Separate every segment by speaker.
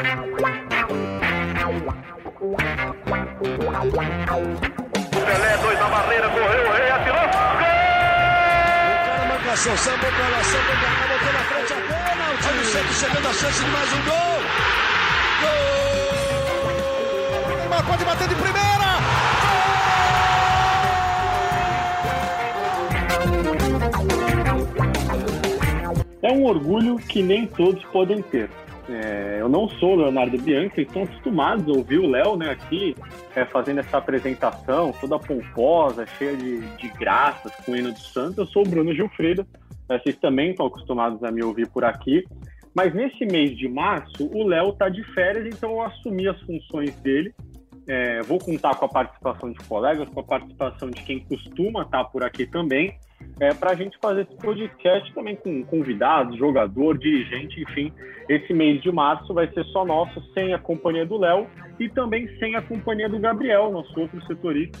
Speaker 1: Pelé, dois na barreira, correu, o rei atirou. Gol!
Speaker 2: O cara marcação, sambou pra lá, sambou botou na frente a. Olha o Santos chegando a chance de mais um gol. Gol! Neymar pode bater de primeira.
Speaker 3: É um orgulho que nem todos podem ter. É, eu não sou Leonardo Bianchi, estão acostumados a ouvir o Léo né, aqui é, fazendo essa apresentação toda pomposa, cheia de, de graças com o hino do Santos. Eu sou o Bruno Gilfredo, é, vocês também estão acostumados a me ouvir por aqui. Mas nesse mês de março, o Léo está de férias, então eu assumi as funções dele. É, vou contar com a participação de colegas, com a participação de quem costuma estar por aqui também é, para a gente fazer esse podcast também com convidados, jogador, dirigente, enfim. Esse mês de março vai ser só nosso, sem a companhia do Léo e também sem a companhia do Gabriel, nosso outro setorista,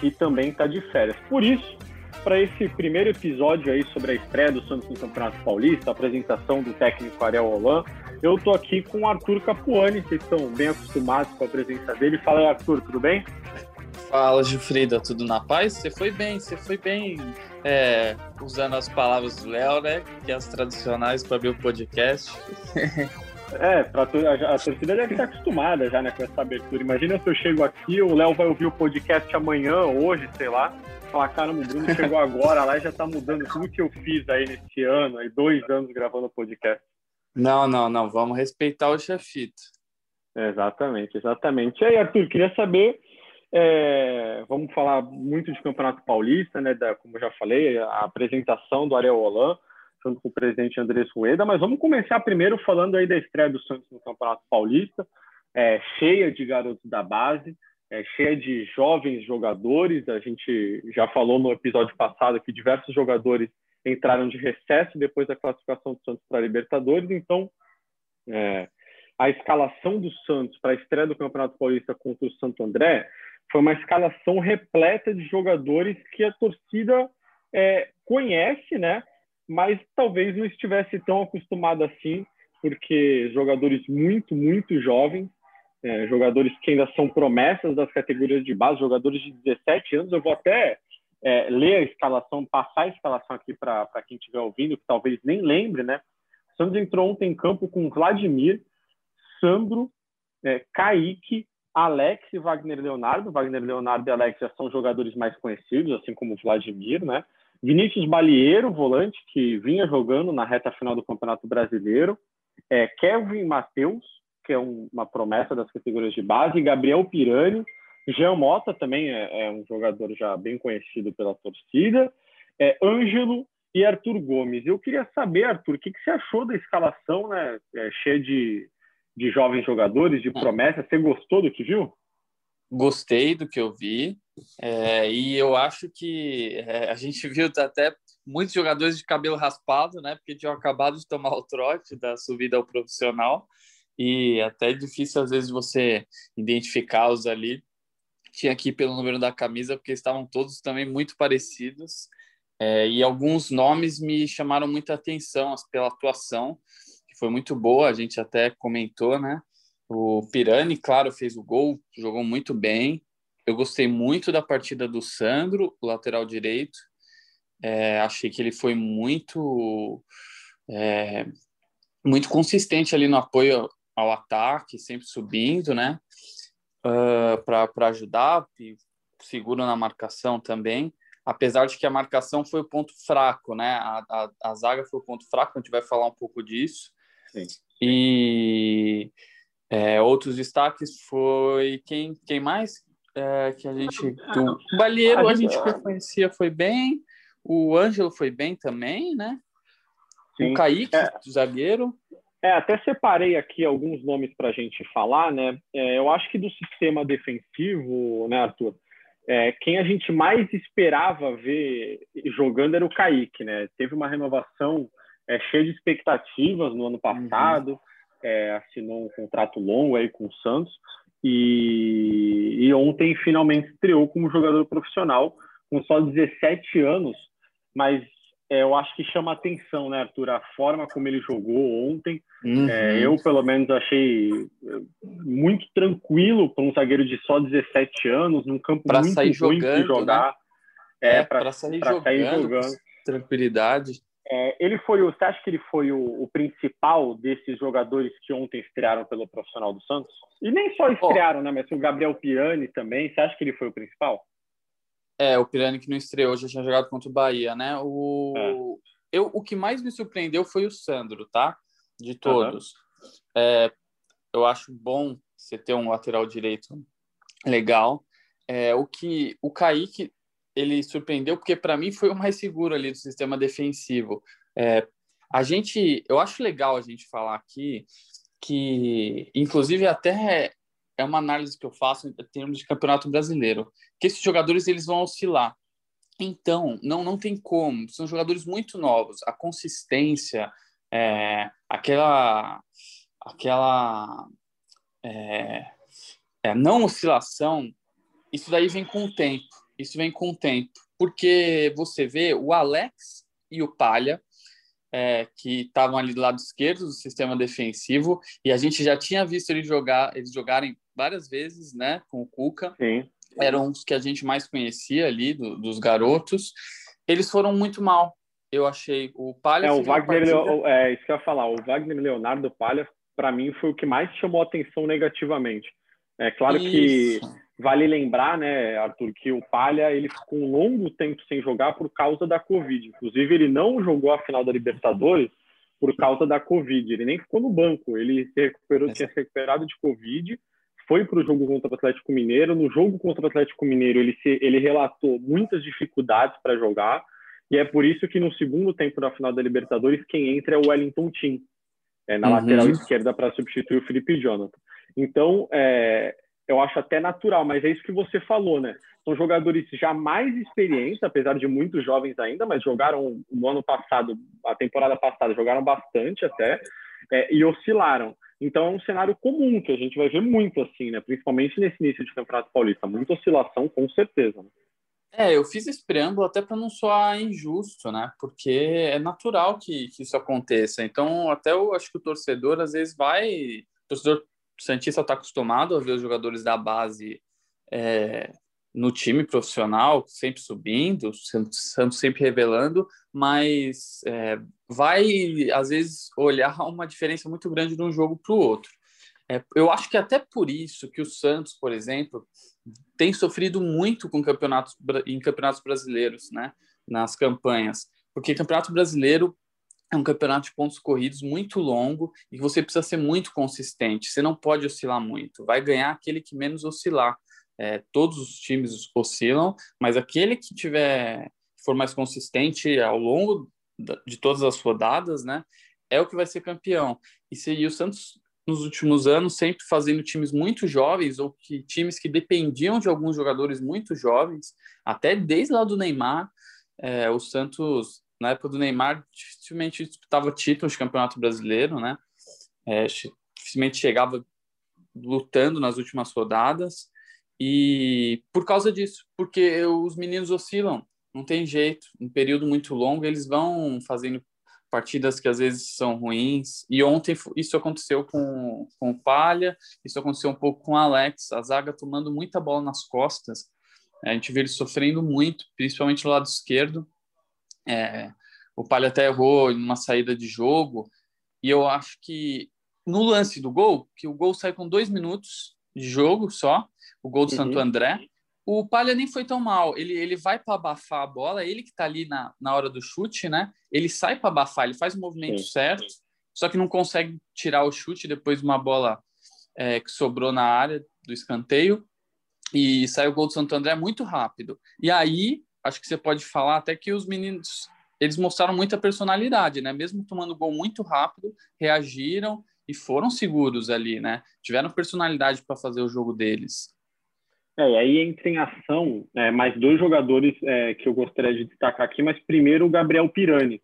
Speaker 3: que também está de férias. Por isso, para esse primeiro episódio aí sobre a estreia do Santos no Campeonato Paulista, a apresentação do técnico Ariel Holan, eu estou aqui com o Arthur Capuani, vocês estão bem acostumados com a presença dele. Fala aí, Arthur, tudo bem?
Speaker 4: Fala, Gilfrida, tudo na paz? Você foi bem, você foi bem é, usando as palavras do Léo, né? Que é as tradicionais para abrir o podcast.
Speaker 3: É, pra, a, a torcida deve estar acostumada já né, com essa abertura. Imagina se eu chego aqui, o Léo vai ouvir o podcast amanhã, hoje, sei lá. Falar, caramba, o Bruno chegou agora lá e já tá mudando tudo que eu fiz aí nesse ano, aí dois anos gravando o podcast.
Speaker 4: Não, não, não, vamos respeitar o chefito.
Speaker 3: Exatamente, exatamente. E aí, Arthur, queria saber é, vamos falar muito de Campeonato Paulista, né? Da, como já falei, a apresentação do Ariel Holan, junto com o presidente Andrés Rueda, mas vamos começar primeiro falando aí da estreia do Santos no Campeonato Paulista, é, cheia de garotos da base, é, cheia de jovens jogadores. A gente já falou no episódio passado que diversos jogadores entraram de recesso depois da classificação do Santos para a Libertadores, então é, a escalação do Santos para a estreia do Campeonato Paulista contra o Santo André foi uma escalação repleta de jogadores que a torcida é, conhece, né? Mas talvez não estivesse tão acostumada assim, porque jogadores muito, muito jovens, é, jogadores que ainda são promessas das categorias de base, jogadores de 17 anos. Eu vou até é, ler a escalação, passar a escalação aqui para quem estiver ouvindo, que talvez nem lembre, né? O Santos entrou ontem em campo com Vladimir, Sandro, é, Kaique, Alex e Wagner Leonardo. Wagner Leonardo e Alex já são jogadores mais conhecidos, assim como o Vladimir, né? Vinícius Balieiro, volante, que vinha jogando na reta final do Campeonato Brasileiro. É, Kevin Matheus, que é um, uma promessa das categorias de base. Gabriel Pirani. Jean Mota também é, é um jogador já bem conhecido pela torcida. É, Ângelo e Arthur Gomes. Eu queria saber, Arthur, o que, que você achou da escalação, né? É, cheia de de jovens jogadores, de hum. promessa. Você gostou do que viu?
Speaker 4: Gostei do que eu vi. É, e eu acho que é, a gente viu até muitos jogadores de cabelo raspado, né? Porque tinham acabado de tomar o trote da subida ao profissional. E até é difícil, às vezes, você identificá-los ali. Tinha aqui pelo número da camisa, porque estavam todos também muito parecidos. É, e alguns nomes me chamaram muita atenção pela atuação foi muito boa, a gente até comentou, né? O Pirani, claro, fez o gol, jogou muito bem. Eu gostei muito da partida do Sandro, lateral direito. É, achei que ele foi muito é, muito consistente ali no apoio ao ataque, sempre subindo, né? Uh, para ajudar, seguro na marcação também. Apesar de que a marcação foi o ponto fraco, né? A, a, a zaga foi o ponto fraco, a gente vai falar um pouco disso. Sim. E é, outros destaques foi quem, quem mais é, que a gente. O Balheiro a gente reconhecia foi bem, o Ângelo foi bem também, né? Sim. O Kaique, é, zagueiro.
Speaker 3: É, até separei aqui alguns nomes para a gente falar, né? É, eu acho que do sistema defensivo, né, Arthur? É, quem a gente mais esperava ver jogando era o Kaique, né? Teve uma renovação é cheio de expectativas no ano passado, uhum. é, assinou um contrato longo aí com o Santos e, e ontem finalmente estreou como jogador profissional com só 17 anos, mas é, eu acho que chama atenção, né, Arthur, a forma como ele jogou ontem. Uhum. É, eu, pelo menos, achei é, muito tranquilo para um zagueiro de só 17 anos, num campo pra muito sair ruim jogando, de jogar. Né?
Speaker 4: É, é para sair, sair jogando. Tranquilidade.
Speaker 3: É, ele foi o, você acha que ele foi o, o, principal desses jogadores que ontem estrearam pelo profissional do Santos? E nem só estrearam, oh. né? Mas o Gabriel Piani também. Você acha que ele foi o principal?
Speaker 4: É, o Pirani que não estreou, já tinha jogado contra o Bahia, né? O, é. eu, o que mais me surpreendeu foi o Sandro, tá? De todos. Uhum. É, eu acho bom você ter um lateral direito legal. É, o que o Kaique ele surpreendeu porque para mim foi o mais seguro ali do sistema defensivo. É, a gente, eu acho legal a gente falar aqui que, inclusive até é uma análise que eu faço em termos de campeonato brasileiro, que esses jogadores eles vão oscilar. Então, não, não tem como. São jogadores muito novos. A consistência, é, aquela, aquela é, é, não oscilação, isso daí vem com o tempo. Isso vem com o tempo. Porque você vê o Alex e o Palha, é, que estavam ali do lado esquerdo do sistema defensivo, e a gente já tinha visto eles, jogar, eles jogarem várias vezes, né, com o Cuca.
Speaker 3: Sim.
Speaker 4: Eram os que a gente mais conhecia ali, do, dos garotos. Eles foram muito mal, eu achei. O Palha...
Speaker 3: É, o Wagner, partida... é isso que eu ia falar. O Wagner Leonardo Palha, para mim, foi o que mais chamou atenção negativamente. É claro isso. que vale lembrar, né, Arthur, que o Palha ele ficou um longo tempo sem jogar por causa da Covid. Inclusive, ele não jogou a final da Libertadores por causa da Covid. Ele nem ficou no banco. Ele se recuperou, tinha se recuperado de Covid foi para o jogo contra o Atlético Mineiro. No jogo contra o Atlético Mineiro, ele, se, ele relatou muitas dificuldades para jogar, e é por isso que no segundo tempo da final da Libertadores, quem entra é o Wellington Tim, é, na uhum. lateral esquerda para substituir o Felipe Jonathan. Então, é, eu acho até natural, mas é isso que você falou, né? São jogadores já mais experientes, apesar de muito jovens ainda, mas jogaram no ano passado, a temporada passada, jogaram bastante até, é, e oscilaram. Então é um cenário comum que a gente vai ver muito assim, né? Principalmente nesse início de Campeonato Paulista, muita oscilação, com certeza. Né?
Speaker 4: É, eu fiz esse preâmbulo até para não soar injusto, né? Porque é natural que, que isso aconteça. Então, até eu acho que o torcedor às vezes vai. O Santista está acostumado a ver os jogadores da base é, no time profissional, sempre subindo, sempre revelando, mas é, vai, às vezes, olhar uma diferença muito grande de um jogo para o outro. É, eu acho que até por isso que o Santos, por exemplo, tem sofrido muito com campeonatos em campeonatos brasileiros, né, nas campanhas, porque campeonato brasileiro é um campeonato de pontos corridos muito longo e você precisa ser muito consistente. Você não pode oscilar muito. Vai ganhar aquele que menos oscilar. É, todos os times oscilam, mas aquele que tiver for mais consistente ao longo de todas as rodadas, né, é o que vai ser campeão. E se o Santos nos últimos anos sempre fazendo times muito jovens ou que times que dependiam de alguns jogadores muito jovens, até desde lá do Neymar, é, o Santos na época do Neymar dificilmente disputava títulos de campeonato brasileiro, né? É, dificilmente chegava lutando nas últimas rodadas e por causa disso, porque os meninos oscilam, não tem jeito. Um período muito longo, eles vão fazendo partidas que às vezes são ruins. E ontem isso aconteceu com, com o Palha, isso aconteceu um pouco com o Alex, a zaga tomando muita bola nas costas. A gente vê ele sofrendo muito, principalmente no lado esquerdo. É, o Palha até errou em uma saída de jogo, e eu acho que no lance do gol, que o gol sai com dois minutos de jogo só, o gol do uhum. Santo André, o Palha nem foi tão mal. Ele, ele vai para abafar a bola, ele que está ali na, na hora do chute, né? Ele sai para abafar, ele faz o movimento Sim. certo, só que não consegue tirar o chute depois de uma bola é, que sobrou na área do escanteio. E sai o gol do Santo André muito rápido. E aí, acho que você pode falar até que os meninos eles mostraram muita personalidade, né? Mesmo tomando gol muito rápido, reagiram e foram seguros ali, né? Tiveram personalidade para fazer o jogo deles.
Speaker 3: É, e aí entra em ação é, mais dois jogadores é, que eu gostaria de destacar aqui, mas primeiro o Gabriel Pirani.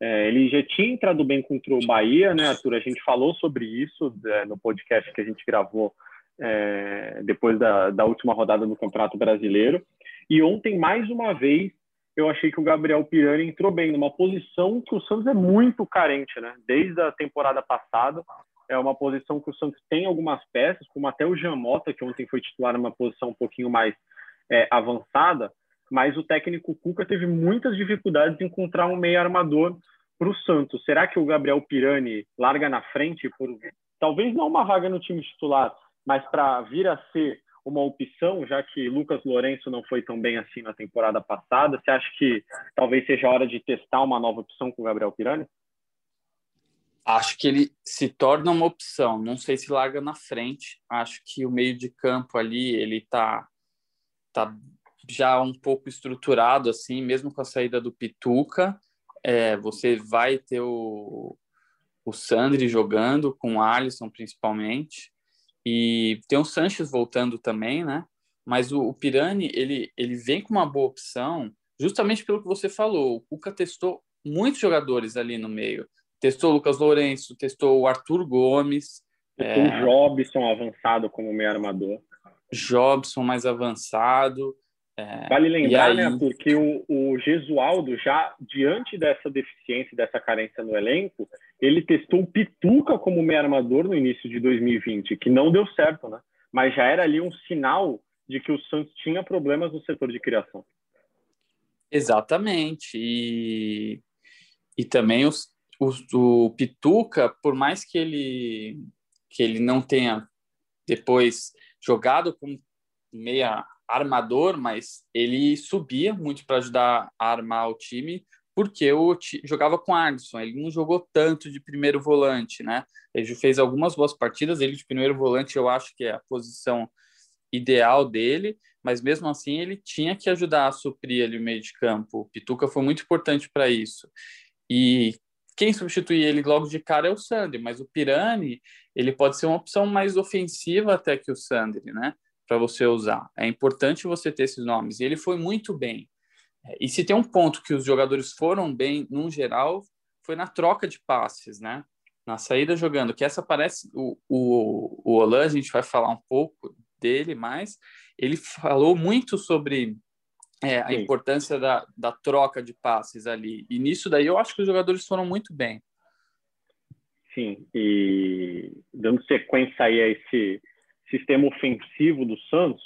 Speaker 3: É, ele já tinha entrado bem contra o Bahia, né, Arthur? A gente falou sobre isso é, no podcast que a gente gravou é, depois da, da última rodada do Campeonato Brasileiro. E ontem, mais uma vez, eu achei que o Gabriel Pirani entrou bem numa posição que o Santos é muito carente, né? Desde a temporada passada, é uma posição que o Santos tem algumas peças, como até o Jamota, que ontem foi titular numa posição um pouquinho mais é, avançada, mas o técnico Cuca teve muitas dificuldades em encontrar um meio armador para o Santos. Será que o Gabriel Pirani larga na frente por talvez não uma vaga no time titular, mas para vir a ser uma opção, já que Lucas Lourenço não foi tão bem assim na temporada passada? Você acha que talvez seja hora de testar uma nova opção com o Gabriel Pirani?
Speaker 4: Acho que ele se torna uma opção. Não sei se larga na frente. Acho que o meio de campo ali ele tá tá já um pouco estruturado assim, mesmo com a saída do Pituca. É, você vai ter o, o Sandri jogando com o Alisson principalmente e tem o Sanches voltando também, né? Mas o, o Pirani, ele, ele vem com uma boa opção, justamente pelo que você falou. O Cuca testou muitos jogadores ali no meio. Testou o Lucas Lourenço, testou o Arthur Gomes.
Speaker 3: Testou é... o Jobson avançado como meio armador.
Speaker 4: Jobson mais avançado.
Speaker 3: É... Vale lembrar, aí... né, Arthur, que o, o Gesualdo, já diante dessa deficiência, dessa carência no elenco, ele testou o Pituca como meio armador no início de 2020, que não deu certo, né? Mas já era ali um sinal de que o Santos tinha problemas no setor de criação.
Speaker 4: Exatamente. E, e também os, os, o Pituca, por mais que ele, que ele não tenha depois jogado como meia armador, mas ele subia muito para ajudar a armar o time, porque eu jogava com Alisson, ele não jogou tanto de primeiro volante, né? Ele fez algumas boas partidas, ele de primeiro volante eu acho que é a posição ideal dele, mas mesmo assim ele tinha que ajudar a suprir ali o meio de campo. O Pituca foi muito importante para isso. E quem substitui ele logo de cara é o Sandri, mas o Pirani, ele pode ser uma opção mais ofensiva até que o Sandri, né? Para você usar. É importante você ter esses nomes. E ele foi muito bem. E se tem um ponto que os jogadores foram bem, num geral, foi na troca de passes, né? Na saída jogando, que essa parece o, o, o Olan, a gente vai falar um pouco dele, mas ele falou muito sobre é, a Sim. importância da, da troca de passes ali. E nisso daí eu acho que os jogadores foram muito bem.
Speaker 3: Sim, e dando sequência aí a esse sistema ofensivo do Santos,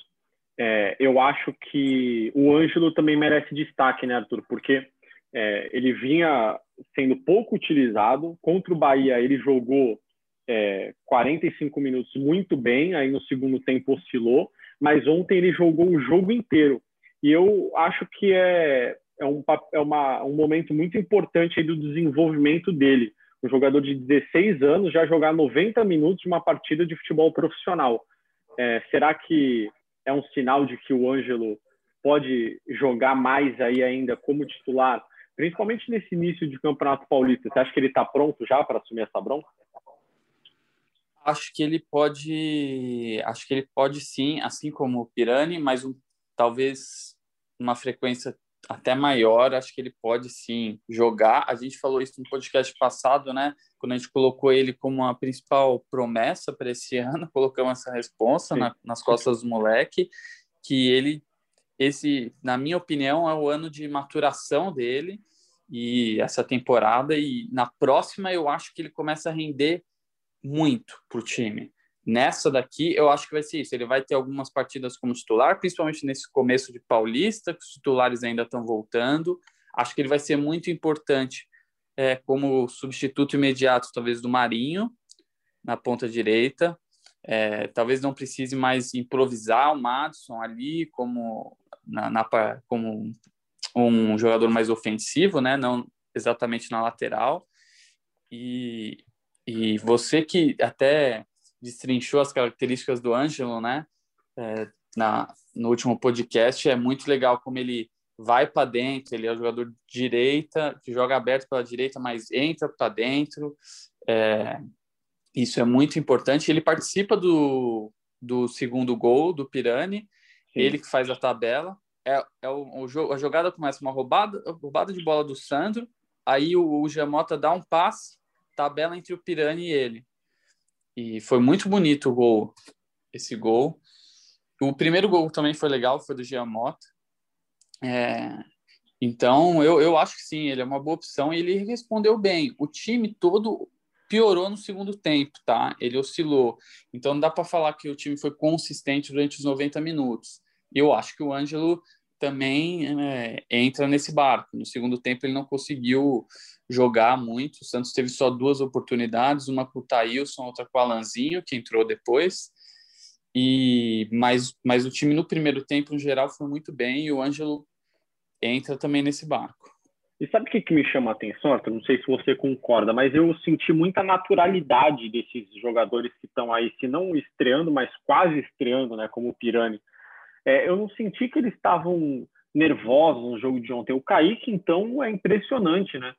Speaker 3: é, eu acho que o Ângelo também merece destaque, né, Arthur? Porque é, ele vinha sendo pouco utilizado. Contra o Bahia, ele jogou é, 45 minutos muito bem, aí no segundo tempo oscilou, mas ontem ele jogou o jogo inteiro. E eu acho que é, é, um, é uma, um momento muito importante do desenvolvimento dele. Um jogador de 16 anos já jogar 90 minutos de uma partida de futebol profissional. É, será que é um sinal de que o Ângelo pode jogar mais aí ainda como titular, principalmente nesse início de Campeonato Paulista. Você acha que ele está pronto já para assumir essa bronca?
Speaker 4: Acho que ele pode, acho que ele pode sim, assim como o Pirani, mas um, talvez uma frequência até maior, acho que ele pode sim jogar. A gente falou isso no podcast passado, né? Quando a gente colocou ele como a principal promessa para esse ano, colocamos essa resposta na, nas costas do moleque, que ele, esse, na minha opinião, é o ano de maturação dele e essa temporada. E na próxima eu acho que ele começa a render muito para o time. Nessa daqui, eu acho que vai ser isso. Ele vai ter algumas partidas como titular, principalmente nesse começo de Paulista, que os titulares ainda estão voltando. Acho que ele vai ser muito importante é, como substituto imediato, talvez, do Marinho, na ponta direita. É, talvez não precise mais improvisar o Madison ali como, na, na, como um jogador mais ofensivo, né? não exatamente na lateral. E, e você que até destrinchou as características do Ângelo, né? É, na, no último podcast, é muito legal como ele vai para dentro, ele é o jogador de direita, que joga aberto pela direita, mas entra para dentro. É, isso é muito importante. Ele participa do, do segundo gol do Pirani, Sim. ele que faz a tabela. É, é o, o, a jogada começa uma roubada, roubada de bola do Sandro, aí o, o Giamota dá um passe, tabela entre o Pirani e ele. E foi muito bonito o gol, esse gol. O primeiro gol também foi legal, foi do Giamota. É, Então, eu, eu acho que sim, ele é uma boa opção e ele respondeu bem. O time todo piorou no segundo tempo, tá? Ele oscilou. Então, não dá para falar que o time foi consistente durante os 90 minutos. Eu acho que o Ângelo também é, entra nesse barco. No segundo tempo, ele não conseguiu jogar muito. O Santos teve só duas oportunidades, uma com o Thailson, outra com o Alanzinho, que entrou depois. E mas, mas o time no primeiro tempo, em geral, foi muito bem e o Ângelo entra também nesse barco.
Speaker 3: E sabe o que, que me chama a atenção, Arthur? Não sei se você concorda, mas eu senti muita naturalidade desses jogadores que estão aí, se não estreando, mas quase estreando, né? Como o Pirani. É, eu não senti que eles estavam nervosos no jogo de ontem. O Kaique, então, é impressionante, né?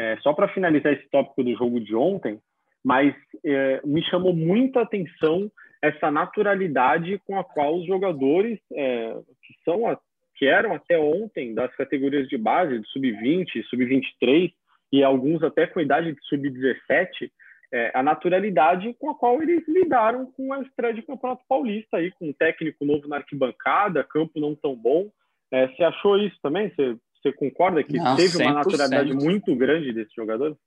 Speaker 3: É, só para finalizar esse tópico do jogo de ontem, mas é, me chamou muita atenção essa naturalidade com a qual os jogadores é, que são a, que eram até ontem das categorias de base, de sub-20, sub-23 e alguns até com idade de sub-17, é, a naturalidade com a qual eles lidaram com a estreia de Campeonato Paulista aí, com um técnico novo na arquibancada, campo não tão bom. É, você achou isso também? Você, você concorda que não, teve 100%. uma naturalidade muito grande desse jogador?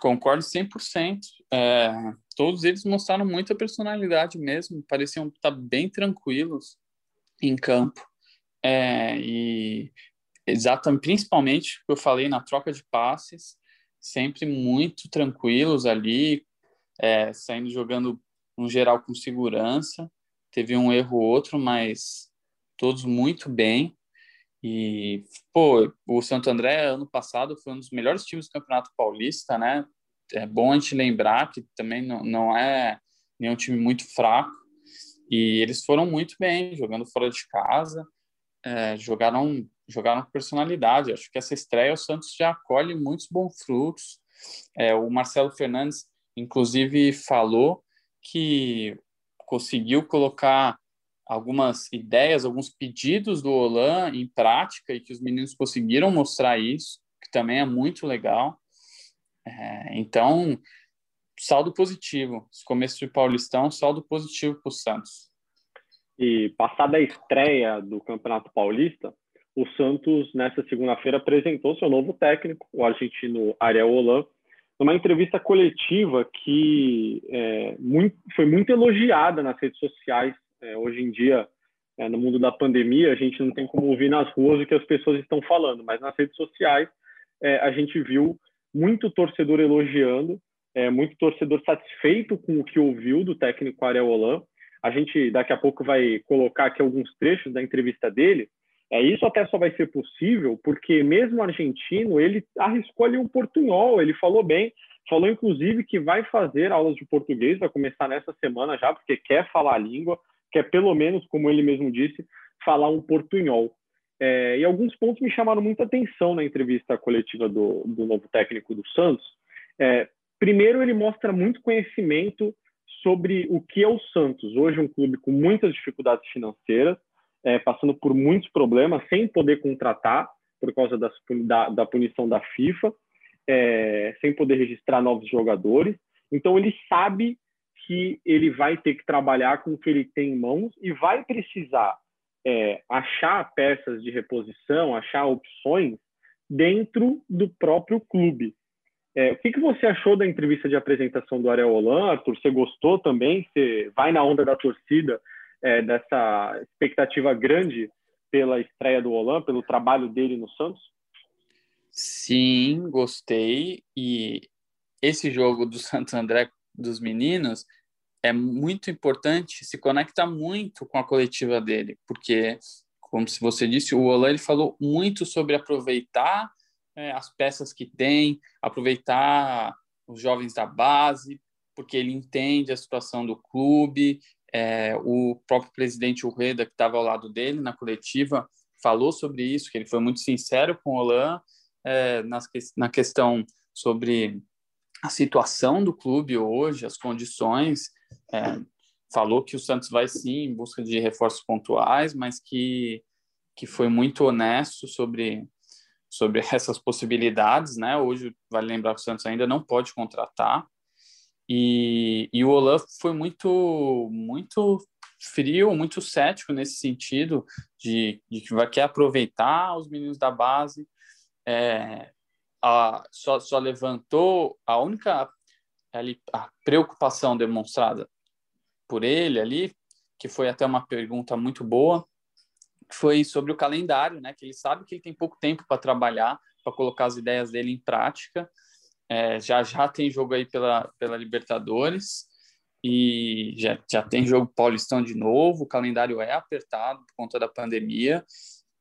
Speaker 4: Concordo 100%. É, todos eles mostraram muita personalidade mesmo, pareciam estar bem tranquilos em campo. É, e exatamente, principalmente o que eu falei na troca de passes, sempre muito tranquilos ali, é, saindo jogando no geral com segurança. Teve um erro ou outro, mas todos muito bem. E, pô, o Santo André, ano passado, foi um dos melhores times do Campeonato Paulista, né? É bom a gente lembrar que também não, não é nenhum time muito fraco. E eles foram muito bem, jogando fora de casa, é, jogaram, jogaram com personalidade. Acho que essa estreia o Santos já colhe muitos bons frutos. É, o Marcelo Fernandes, inclusive, falou que conseguiu colocar algumas ideias, alguns pedidos do Olan em prática e que os meninos conseguiram mostrar isso, que também é muito legal. É, então, saldo positivo. Esse começo de Paulistão, saldo positivo para o Santos.
Speaker 3: E passada a estreia do Campeonato Paulista, o Santos, nessa segunda-feira, apresentou seu novo técnico, o argentino Ariel Holan, numa entrevista coletiva que é, muito, foi muito elogiada nas redes sociais é, hoje em dia, é, no mundo da pandemia, a gente não tem como ouvir nas ruas o que as pessoas estão falando, mas nas redes sociais é, a gente viu muito torcedor elogiando, é, muito torcedor satisfeito com o que ouviu do técnico Ariel Holan. A gente daqui a pouco vai colocar aqui alguns trechos da entrevista dele. É, isso até só vai ser possível porque mesmo argentino, ele arriscou ali um portunhol, ele falou bem, falou inclusive que vai fazer aulas de português, vai começar nessa semana já, porque quer falar a língua, que é pelo menos, como ele mesmo disse, falar um portunhol. É, e alguns pontos me chamaram muita atenção na entrevista coletiva do, do novo técnico do Santos. É, primeiro, ele mostra muito conhecimento sobre o que é o Santos. Hoje, um clube com muitas dificuldades financeiras, é, passando por muitos problemas, sem poder contratar por causa das, da, da, punição da FIFA, é, sem poder registrar novos jogadores. Então, ele sabe que ele vai ter que trabalhar com o que ele tem em mãos e vai precisar é, achar peças de reposição, achar opções dentro do próprio clube. É, o que, que você achou da entrevista de apresentação do Ariel Holan, Arthur? Você gostou também? Você vai na onda da torcida é, dessa expectativa grande pela estreia do Holan, pelo trabalho dele no Santos?
Speaker 4: Sim, gostei. E esse jogo do Santo André dos meninos é muito importante, se conecta muito com a coletiva dele, porque, como se você disse, o Olan ele falou muito sobre aproveitar é, as peças que tem, aproveitar os jovens da base, porque ele entende a situação do clube. É, o próprio presidente Urreda, que estava ao lado dele na coletiva, falou sobre isso, que ele foi muito sincero com o Olan é, na questão sobre a situação do clube hoje, as condições. É, falou que o Santos vai sim em busca de reforços pontuais, mas que, que foi muito honesto sobre, sobre essas possibilidades. Né? Hoje, vale lembrar que o Santos ainda não pode contratar. E, e o Olaf foi muito, muito frio, muito cético nesse sentido, de, de que vai querer aproveitar os meninos da base. É, a, só, só levantou a única ali, a preocupação demonstrada por ele ali, que foi até uma pergunta muito boa, foi sobre o calendário, né? Que ele sabe que ele tem pouco tempo para trabalhar, para colocar as ideias dele em prática. É, já já tem jogo aí pela, pela Libertadores e já, já tem jogo Paulistão de novo. O calendário é apertado por conta da pandemia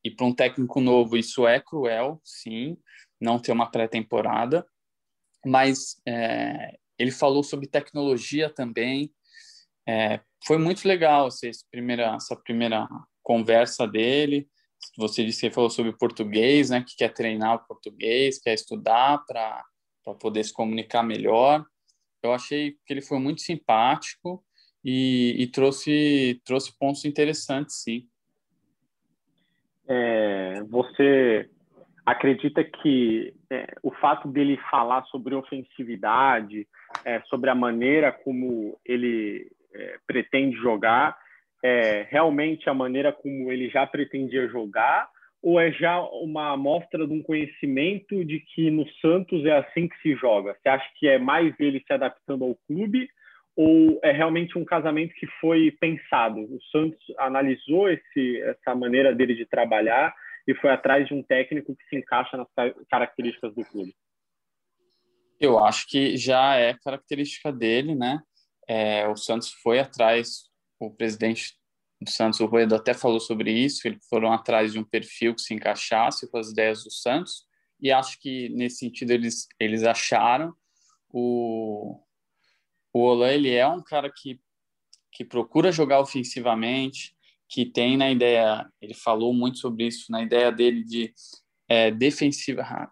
Speaker 4: e para um técnico novo isso é cruel, sim, não ter uma pré-temporada. Mas é, ele falou sobre tecnologia também. É, foi muito legal essa primeira, essa primeira conversa dele. Você disse que falou sobre português, né? Que quer treinar o português, quer estudar para poder se comunicar melhor. Eu achei que ele foi muito simpático e, e trouxe trouxe pontos interessantes, sim.
Speaker 3: É, você acredita que é, o fato dele falar sobre ofensividade, é, sobre a maneira como ele é, pretende jogar, é realmente a maneira como ele já pretendia jogar ou é já uma amostra de um conhecimento de que no Santos é assim que se joga? Você acha que é mais ele se adaptando ao clube ou é realmente um casamento que foi pensado? O Santos analisou esse, essa maneira dele de trabalhar e foi atrás de um técnico que se encaixa nas características do clube?
Speaker 4: Eu acho que já é característica dele, né? É, o Santos foi atrás, o presidente do Santos, o Ruedo, até falou sobre isso, eles foram atrás de um perfil que se encaixasse com as ideias do Santos, e acho que nesse sentido eles, eles acharam. O, o Olan, ele é um cara que, que procura jogar ofensivamente, que tem na ideia, ele falou muito sobre isso, na ideia dele de é, defensiva,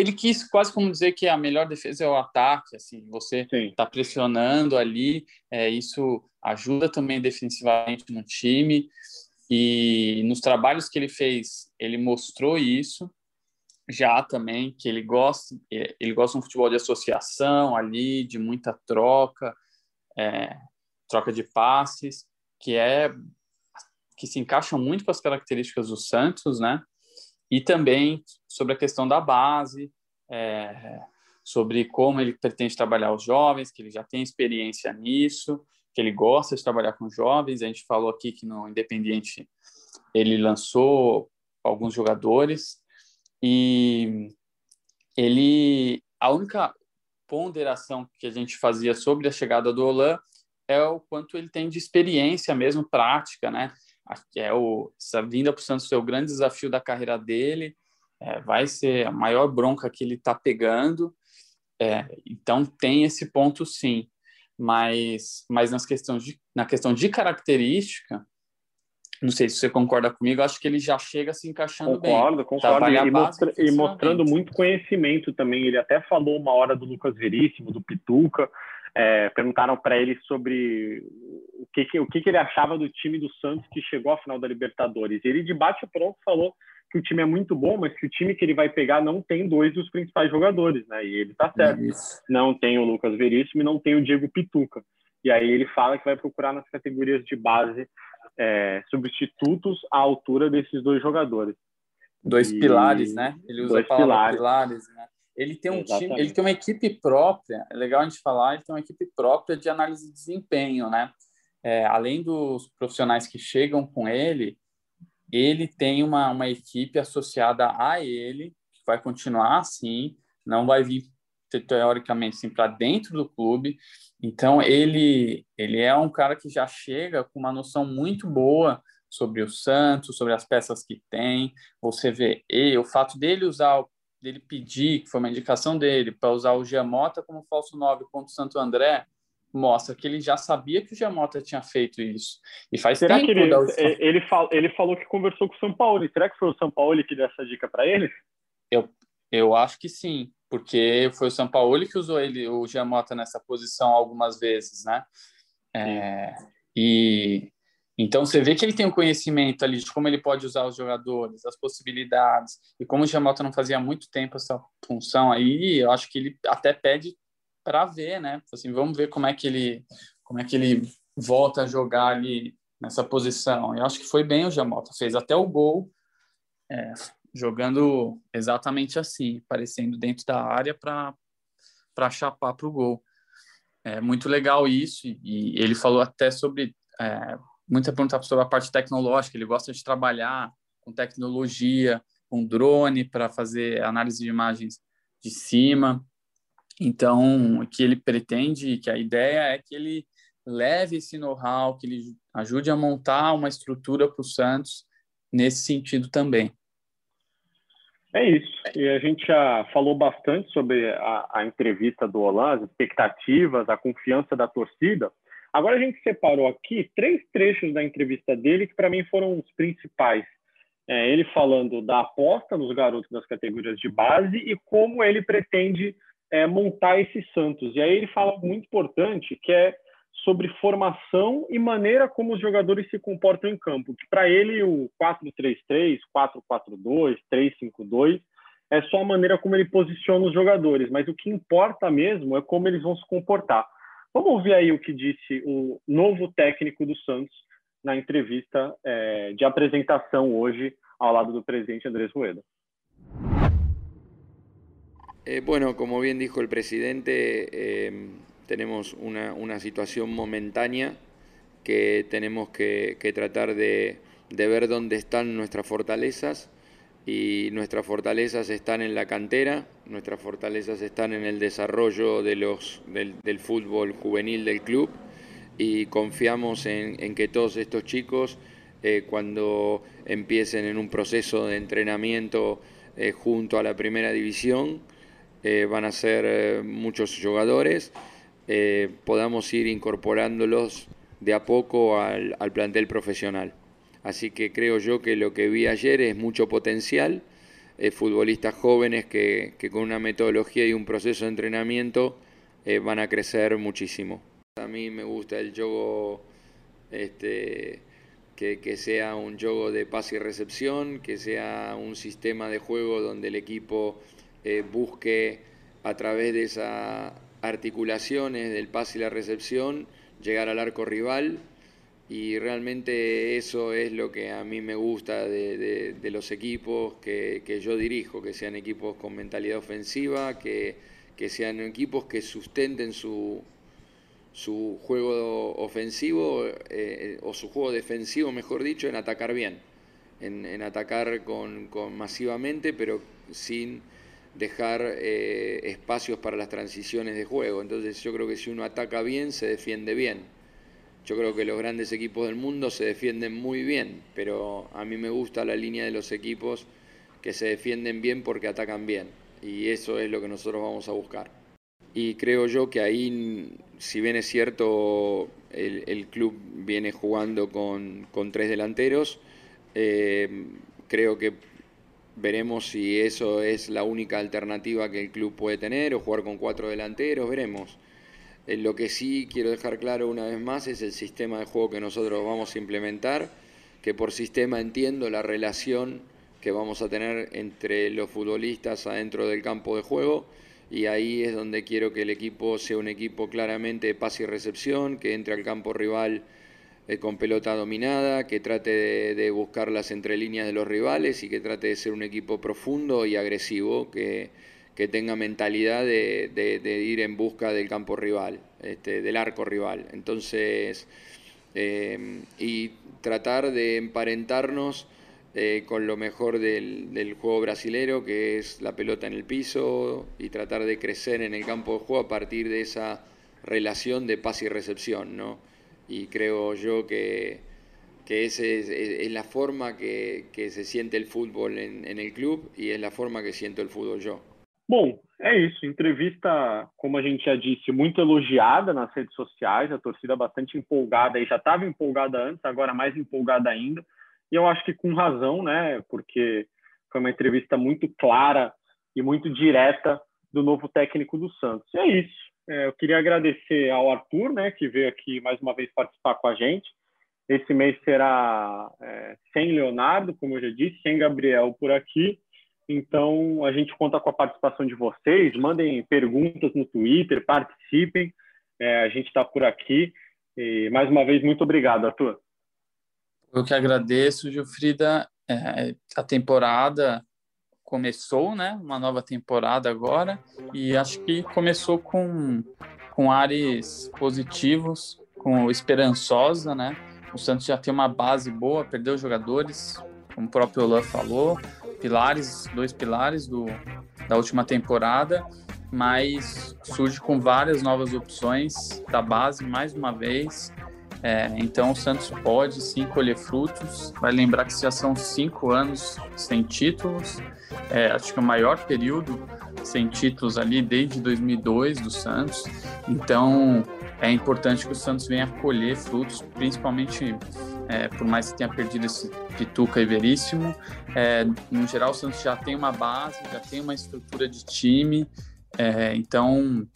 Speaker 4: ele quis quase como dizer que a melhor defesa é o ataque, assim, você está pressionando ali, é, isso ajuda também defensivamente no time, e nos trabalhos que ele fez, ele mostrou isso, já também, que ele gosta, ele gosta de um futebol de associação ali, de muita troca, é, troca de passes, que é que se encaixam muito com as características do Santos, né? E também sobre a questão da base, é, sobre como ele pretende trabalhar os jovens, que ele já tem experiência nisso, que ele gosta de trabalhar com jovens. A gente falou aqui que no Independiente ele lançou alguns jogadores e ele a única ponderação que a gente fazia sobre a chegada do Olan é o quanto ele tem de experiência mesmo prática, né? É o, essa vinda para o Santos foi o grande desafio da carreira dele, é, vai ser a maior bronca que ele está pegando, é, então tem esse ponto sim, mas, mas nas questões de, na questão de característica, não sei se você concorda comigo, acho que ele já chega se encaixando
Speaker 3: concordo,
Speaker 4: bem.
Speaker 3: Concordo, concordo. E, mostra, e mostrando muito conhecimento também. Ele até falou uma hora do Lucas Veríssimo, do Pituca, é, perguntaram para ele sobre que, que, o que, que ele achava do time do Santos que chegou à final da Libertadores. Ele, de bate pronto, falou que o time é muito bom, mas que o time que ele vai pegar não tem dois dos principais jogadores, né? E ele tá certo. Isso. Não tem o Lucas Veríssimo e não tem o Diego Pituca. E aí ele fala que vai procurar nas categorias de base é, substitutos à altura desses dois jogadores.
Speaker 4: Dois e... pilares, né? Ele usa dois a palavra pilares, pilares né? Ele tem um Exatamente. time, ele tem uma equipe própria, é legal a gente falar, ele tem uma equipe própria de análise de desempenho, né? É, além dos profissionais que chegam com ele, ele tem uma, uma equipe associada a ele, que vai continuar assim, não vai vir teoricamente assim, para dentro do clube. Então, ele, ele é um cara que já chega com uma noção muito boa sobre o Santos, sobre as peças que tem. Você vê, e o fato dele usar dele pedir, que foi uma indicação dele, para usar o Giamota como falso 9 contra o Santo André, mostra que ele já sabia que o Giamota tinha feito isso. E faz
Speaker 3: Será
Speaker 4: tempo
Speaker 3: que ele, ele, fal, ele falou que conversou com o São Paulo. Será que foi o São Paulo que deu essa dica para ele?
Speaker 4: Eu, eu acho que sim, porque foi o São Paulo que usou ele, o Giamota nessa posição algumas vezes, né? É, e então você vê que ele tem um conhecimento ali de como ele pode usar os jogadores, as possibilidades. E como o Giamota não fazia muito tempo essa função aí, eu acho que ele até pede para ver, né? Assim, vamos ver como é que ele como é que ele volta a jogar ali nessa posição. Eu acho que foi bem o Jamota, fez até o gol, é, jogando exatamente assim, aparecendo dentro da área para chapar para o gol. É muito legal isso, e ele falou até sobre. É, muita pergunta sobre a parte tecnológica, ele gosta de trabalhar com tecnologia, com drone para fazer análise de imagens de cima. Então, o que ele pretende, que a ideia é que ele leve esse know-how, que ele ajude a montar uma estrutura para o Santos nesse sentido também.
Speaker 3: É isso. E a gente já falou bastante sobre a, a entrevista do Olan, as expectativas, a confiança da torcida. Agora a gente separou aqui três trechos da entrevista dele que para mim foram os principais. É, ele falando da aposta nos garotos das categorias de base e como ele pretende é, montar esse Santos. E aí ele fala muito importante que é sobre formação e maneira como os jogadores se comportam em campo. Que para ele o 4-3-3, 4-4-2, 3-5-2 é só a maneira como ele posiciona os jogadores, mas o que importa mesmo é como eles vão se comportar. Vamos ouvir aí o que disse o novo técnico do Santos na entrevista é, de apresentação hoje ao lado do presidente Andrés Rueda.
Speaker 5: Eh, bueno, como bien dijo el presidente, eh, tenemos una, situación momentánea que tenemos que, tratar de, ver dónde están nuestras fortalezas. Y nuestras fortalezas están en la cantera, nuestras fortalezas están en el desarrollo de los, del, fútbol juvenil del club. Y confiamos en, que todos estos chicos eh, cuando empiecen en un proceso de entrenamiento eh, junto a la primera división eh, van a ser muchos jugadores eh, podamos ir incorporándolos de a poco al, plantel profesional. Así que creo yo que lo que vi ayer es mucho potencial, eh, futbolistas jóvenes que, con una metodología y un proceso de entrenamiento eh, van a crecer muchísimo. A mí me gusta el juego este, que, sea un juego de pase y recepción, que sea un sistema de juego donde el equipo busque a través de esa articulaciones del pase y la recepción, llegar al arco rival. Y realmente eso es lo que a mí me gusta de, los equipos que, yo dirijo, que sean equipos con mentalidad ofensiva, que, sean equipos que sustenten su, su juego ofensivo eh, o su juego defensivo, mejor dicho, en atacar bien, en, atacar con, con masivamente, pero sin dejar eh, espacios para las transiciones de juego. Entonces yo creo que si uno ataca bien, se defiende bien. Yo creo que los grandes equipos del mundo se defienden muy bien, pero a mí me gusta la línea de los equipos que se defienden bien porque atacan bien. Y eso es lo que nosotros vamos a buscar. Y creo yo que ahí, si bien es cierto, el, club viene jugando con, tres delanteros, eh, creo que Veremos si eso es la única alternativa que el club puede tener o jugar con cuatro delanteros, veremos. Eh, lo que sí quiero dejar claro una vez más es el sistema de juego que nosotros vamos a implementar, que por sistema entiendo la relación que vamos a tener entre los futbolistas adentro del campo de juego y ahí es donde quiero que el equipo sea un equipo claramente de pase y recepción, que entre al campo rival eh, con pelota dominada, que trate de, buscar las entrelíneas de los rivales y que trate de ser un equipo profundo y agresivo, que, tenga mentalidad de, ir en busca del campo rival, este, del arco rival. Entonces, eh, y tratar de emparentarnos eh, con lo mejor del, del, juego brasilero, que es la pelota en el piso, y tratar de crecer en el campo de juego a partir de esa relación de pase y recepción, ¿no? Y creo yo que, que esa es, la forma que, que, se siente el fútbol en, en, el club y es la forma que siento el fútbol yo.
Speaker 3: Bom, é isso. Entrevista, como a gente já disse, muito elogiada nas redes sociais, a torcida bastante empolgada e já estava empolgada antes, agora mais empolgada ainda. E eu acho que com razão, né? Porque foi uma entrevista muito clara e muito direta do novo técnico do Santos. E é isso. É, eu queria agradecer ao Arthur, né, que veio aqui mais uma vez participar com a gente. Esse mês será é, sem Leonardo, como eu já disse, sem Gabriel por aqui. Então, a gente conta com a participação de vocês. Mandem perguntas no Twitter, participem. É, a gente está por aqui. E mais uma vez, muito obrigado, Arthur.
Speaker 4: Eu que agradeço, Gilfrida. É, a temporada começou, né? Uma nova temporada agora, e acho que começou com, com ares positivos, com esperançosa, né? O Santos já tem uma base boa, perdeu jogadores, como o próprio Olan falou, pilares, dois pilares do, da última temporada, mas surge com várias novas opções da base mais uma vez. É, então o Santos pode sim colher frutos. Vai lembrar que já são cinco anos sem títulos. É, acho que o maior período sem títulos ali desde 2002 do Santos. Então é importante que o Santos venha colher frutos, principalmente é, por mais que tenha perdido esse Pituca e Veríssimo. É, no geral, o Santos já tem uma base, já tem uma estrutura de time. É, então,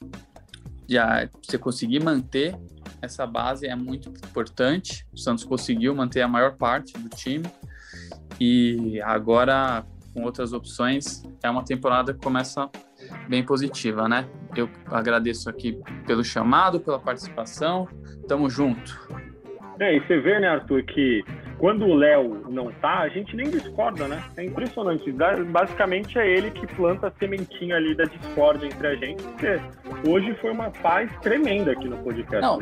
Speaker 4: já você conseguir manter essa base é muito importante. O Santos conseguiu manter a maior parte do time e agora com outras opções é uma temporada que começa bem positiva, né? Eu agradeço aqui pelo chamado, pela participação. Tamo junto.
Speaker 3: É, e você vê, né, Arthur, que quando o Léo não tá, a gente nem discorda, né? É impressionante. Basicamente é ele que planta a sementinha ali da discórdia entre a gente, porque hoje foi uma paz tremenda aqui no podcast.
Speaker 4: Não,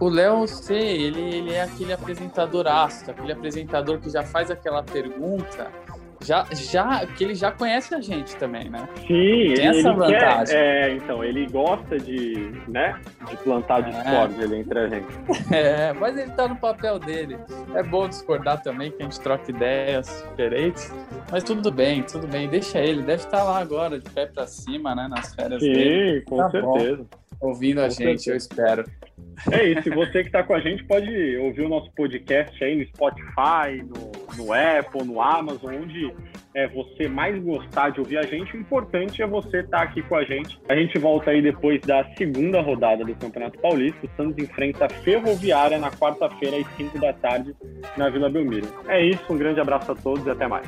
Speaker 4: o Léo C, ele, ele é aquele apresentador astro, aquele apresentador que já faz aquela pergunta já, já, que ele já conhece a gente também, né?
Speaker 3: Sim, Tem essa vantagem. Quer, é, então, ele gosta de, né, de plantar é. discórdia é. ali entre a gente.
Speaker 4: É, mas ele tá no papel dele. É bom discordar também, que a gente troca ideias diferentes. Mas tudo bem, tudo bem. Deixa ele, deve estar lá agora, de pé pra cima, né, nas férias
Speaker 3: Sim,
Speaker 4: dele.
Speaker 3: com tá certeza. Bom.
Speaker 4: Ouvindo a gente, eu espero.
Speaker 3: É isso, e você que está com a gente pode ouvir o nosso podcast aí no Spotify, no, no Apple, no Amazon, onde é, você mais gostar de ouvir a gente. O importante é você estar tá aqui com a gente. A gente volta aí depois da segunda rodada do Campeonato Paulista. O Santos enfrenta a Ferroviária na quarta-feira, às 5 da tarde, na Vila Belmiro. É isso, um grande abraço a todos e até mais.